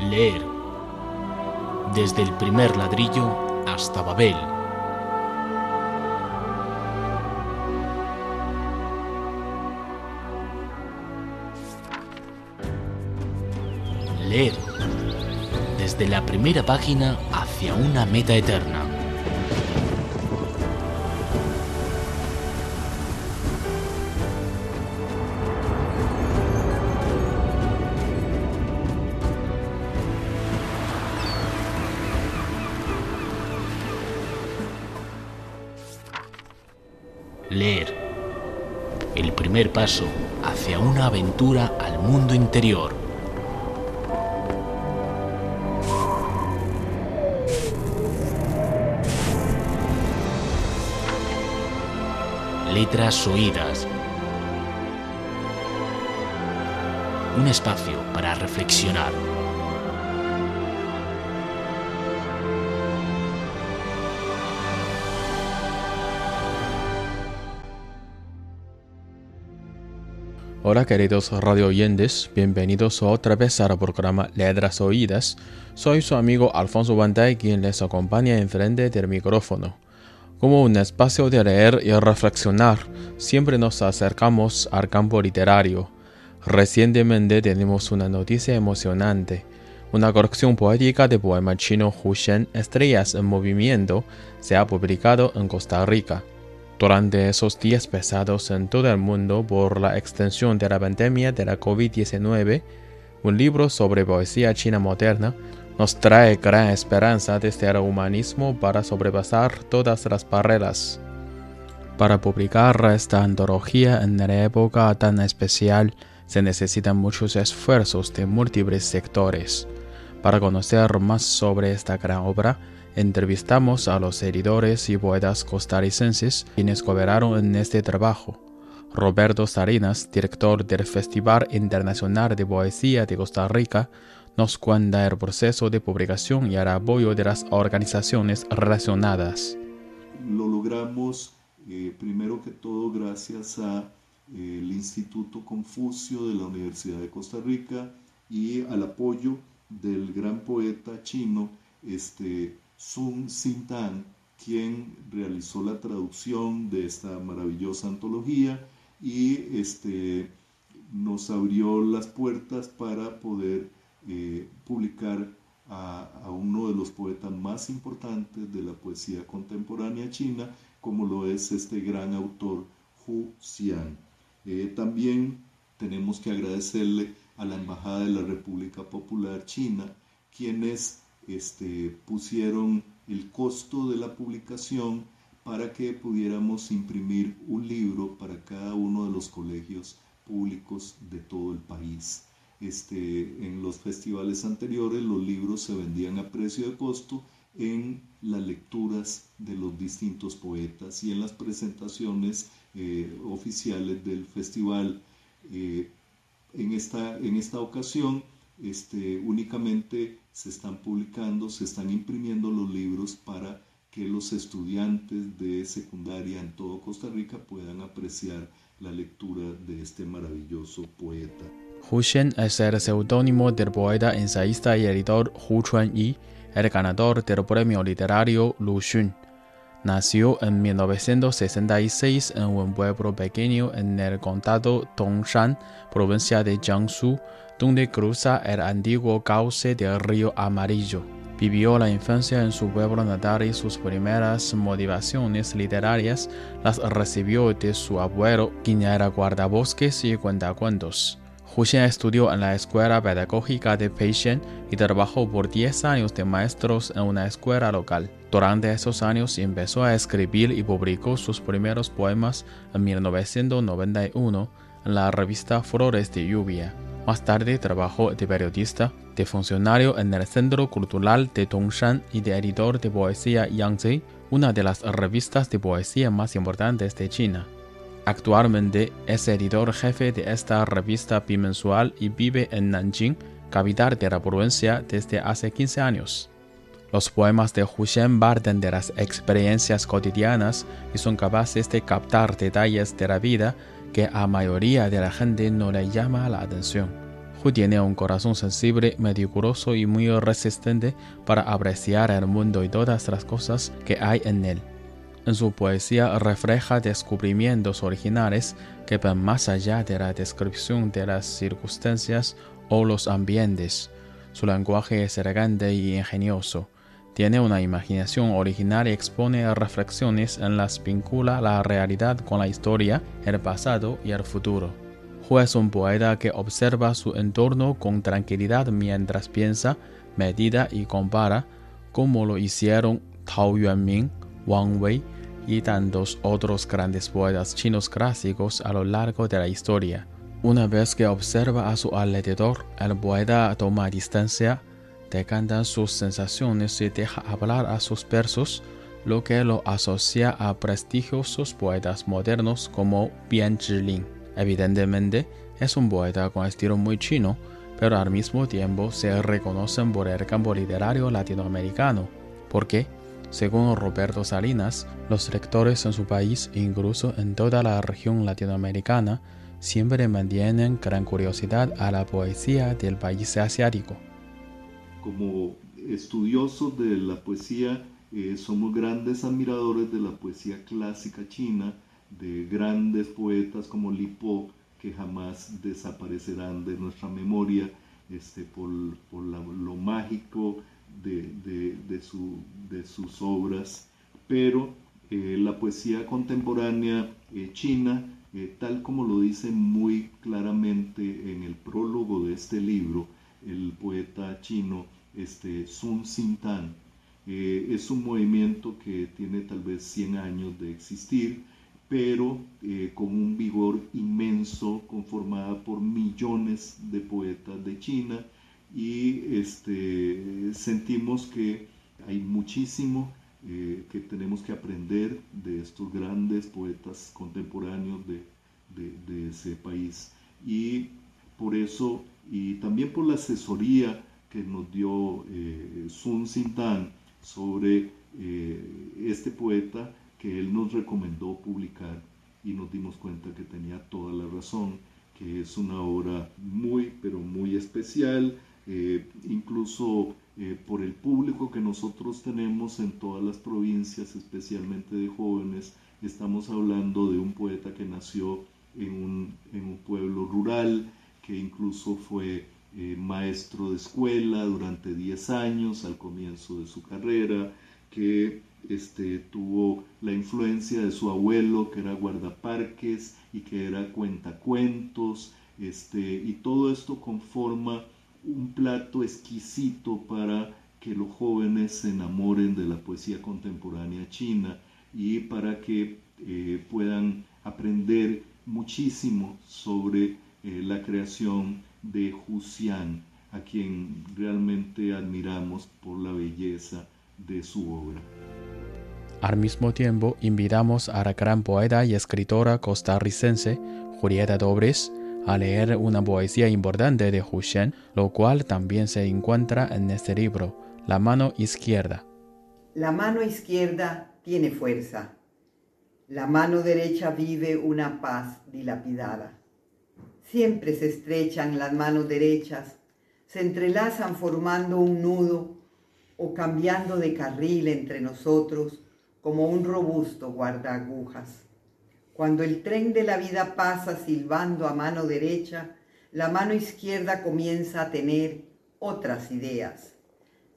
Leer. Desde el primer ladrillo hasta Babel. Leer. Desde la primera página hacia una meta eterna. Leer. El primer paso hacia una aventura al mundo interior. Letras oídas. Un espacio para reflexionar. Hola queridos radio oyentes, bienvenidos otra vez al programa Letras Oídas. Soy su amigo Alfonso Bandai quien les acompaña enfrente del micrófono. Como un espacio de leer y reflexionar, siempre nos acercamos al campo literario. Recientemente tenemos una noticia emocionante. Una colección poética de poema chino Shen Estrellas en Movimiento se ha publicado en Costa Rica. Durante esos días pesados en todo el mundo por la extensión de la pandemia de la COVID-19, un libro sobre poesía china moderna nos trae gran esperanza desde el humanismo para sobrepasar todas las barreras. Para publicar esta antología en la época tan especial se necesitan muchos esfuerzos de múltiples sectores. Para conocer más sobre esta gran obra, entrevistamos a los editores y poetas costarricenses quienes cooperaron en este trabajo. Roberto Salinas, director del Festival Internacional de Poesía de Costa Rica, nos cuenta el proceso de publicación y el apoyo de las organizaciones relacionadas. Lo logramos eh, primero que todo gracias al eh, Instituto Confucio de la Universidad de Costa Rica y al apoyo del gran poeta chino este, Sun Sintan, quien realizó la traducción de esta maravillosa antología y este, nos abrió las puertas para poder eh, publicar a, a, uno de los poetas más importantes de la poesía contemporánea china, como lo es este gran autor Hu Xian. Eh, también tenemos que agradecerle a la Embajada de la República Popular China, quienes este, pusieron el costo de la publicación para que pudiéramos imprimir un libro para cada uno de los colegios públicos de todo el país. Este, en los festivales anteriores los libros se vendían a precio de costo en las lecturas de los distintos poetas y en las presentaciones eh, oficiales del festival. Eh, en, esta, en esta ocasión este, únicamente se están publicando, se están imprimiendo los libros para que los estudiantes de secundaria en todo Costa Rica puedan apreciar la lectura de este maravilloso poeta. Hu Shen es el seudónimo del poeta, ensayista y editor Hu Chuan-yi, el ganador del premio literario Lu Xun. Nació en 1966 en un pueblo pequeño en el condado Dongshan, provincia de Jiangsu, donde cruza el antiguo cauce del río Amarillo. Vivió la infancia en su pueblo natal y sus primeras motivaciones literarias las recibió de su abuelo, quien era guardabosques y cuentacuentos. Huxian estudió en la escuela pedagógica de Peishen y trabajó por 10 años de maestros en una escuela local. Durante esos años empezó a escribir y publicó sus primeros poemas en 1991 en la revista Flores de Lluvia. Más tarde trabajó de periodista, de funcionario en el Centro Cultural de Dongshan y de editor de poesía Yangtze, una de las revistas de poesía más importantes de China. Actualmente es editor jefe de esta revista bimensual y vive en Nanjing, capital de la provincia, desde hace 15 años. Los poemas de Hushen parten de las experiencias cotidianas y son capaces de captar detalles de la vida que a mayoría de la gente no le llama la atención. Hu tiene un corazón sensible, meticuloso y muy resistente para apreciar el mundo y todas las cosas que hay en él. En su poesía refleja descubrimientos originales que van más allá de la descripción de las circunstancias o los ambientes. Su lenguaje es elegante y ingenioso. Tiene una imaginación original y expone reflexiones en las vincula la realidad con la historia, el pasado y el futuro. Hu es un poeta que observa su entorno con tranquilidad mientras piensa, medita y compara, como lo hicieron Tao Yuanming, Wang Wei y tantos otros grandes poetas chinos clásicos a lo largo de la historia. Una vez que observa a su alrededor, el poeta toma distancia, decanta sus sensaciones y deja hablar a sus versos, lo que lo asocia a prestigiosos poetas modernos como Bian Zhilin. Evidentemente, es un poeta con estilo muy chino, pero al mismo tiempo se reconocen por el campo literario latinoamericano, porque según Roberto Salinas, los lectores en su país, incluso en toda la región latinoamericana, siempre mantienen gran curiosidad a la poesía del país asiático. Como estudiosos de la poesía, eh, somos grandes admiradores de la poesía clásica china, de grandes poetas como Li Po, que jamás desaparecerán de nuestra memoria este, por, lo mágico de, sus obras, pero eh, la poesía contemporánea eh, china, tal como lo dice muy claramente en el prólogo de este libro, el poeta chino este, Sun Xintan, es un movimiento que tiene tal vez 100 años de existir, pero con un vigor inmenso, conformada por millones de poetas de China, y este, sentimos que hay muchísimo eh, que tenemos que aprender de estos grandes poetas contemporáneos de, ese país. Y por eso, y también por la asesoría que nos dio eh, Sun Sintan sobre eh, este poeta que él nos recomendó publicar y nos dimos cuenta que tenía toda la razón, que es una obra muy, pero muy especial, eh, incluso eh, por el público que nosotros tenemos en todas las provincias, especialmente de jóvenes. Estamos hablando de un poeta que nació en un, pueblo rural, que incluso fue eh, maestro de escuela durante 10 años al comienzo de su carrera, que este, tuvo la influencia de su abuelo, que era guardaparques y que era cuentacuentos, este, y todo esto conforma un plato exquisito para que los jóvenes se enamoren de la poesía contemporánea china y para que eh, puedan aprender muchísimo sobre eh, la creación de Hu Xian, a quien realmente admiramos por la belleza de su obra. Al mismo tiempo, invitamos a la gran poeta y escritora costarricense Julieta Dobres a leer una poesía importante de Xian, lo cual también se encuentra en este libro, La mano izquierda. La mano izquierda tiene fuerza. La mano derecha vive una paz dilapidada. Siempre se estrechan las manos derechas, se entrelazan formando un nudo o cambiando de carril entre nosotros como un robusto guardaagujas. Cuando el tren de la vida pasa silbando a mano derecha, la mano izquierda comienza a tener otras ideas.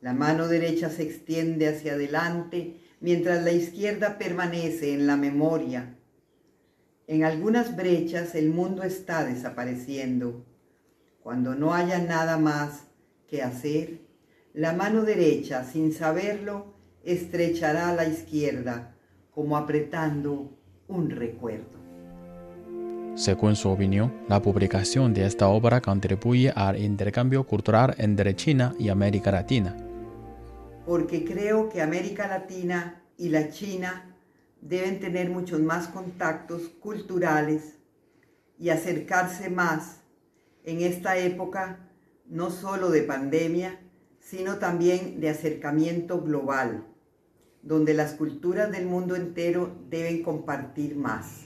La mano derecha se extiende hacia adelante mientras la izquierda permanece en la memoria. En algunas brechas el mundo está desapareciendo. Cuando no haya nada más que hacer, la mano derecha, sin saberlo, estrechará a la izquierda, como apretando un recuerdo. Según su opinión, la publicación de esta obra contribuye al intercambio cultural entre China y América Latina. Porque creo que América Latina y la China deben tener muchos más contactos culturales y acercarse más en esta época no solo de pandemia, sino también de acercamiento global donde las culturas del mundo entero deben compartir más.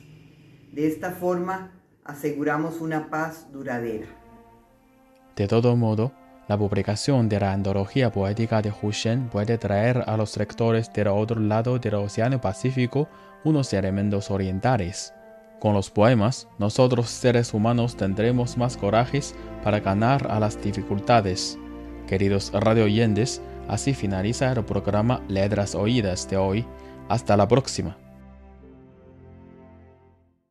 De esta forma aseguramos una paz duradera. De todo modo, la publicación de la antología poética de Hu Shen puede traer a los lectores del otro lado del Océano Pacífico unos elementos orientales. Con los poemas, nosotros seres humanos tendremos más corajes para ganar a las dificultades. Queridos radio oyentes, así finaliza el programa Letras Oídas de hoy. Hasta la próxima.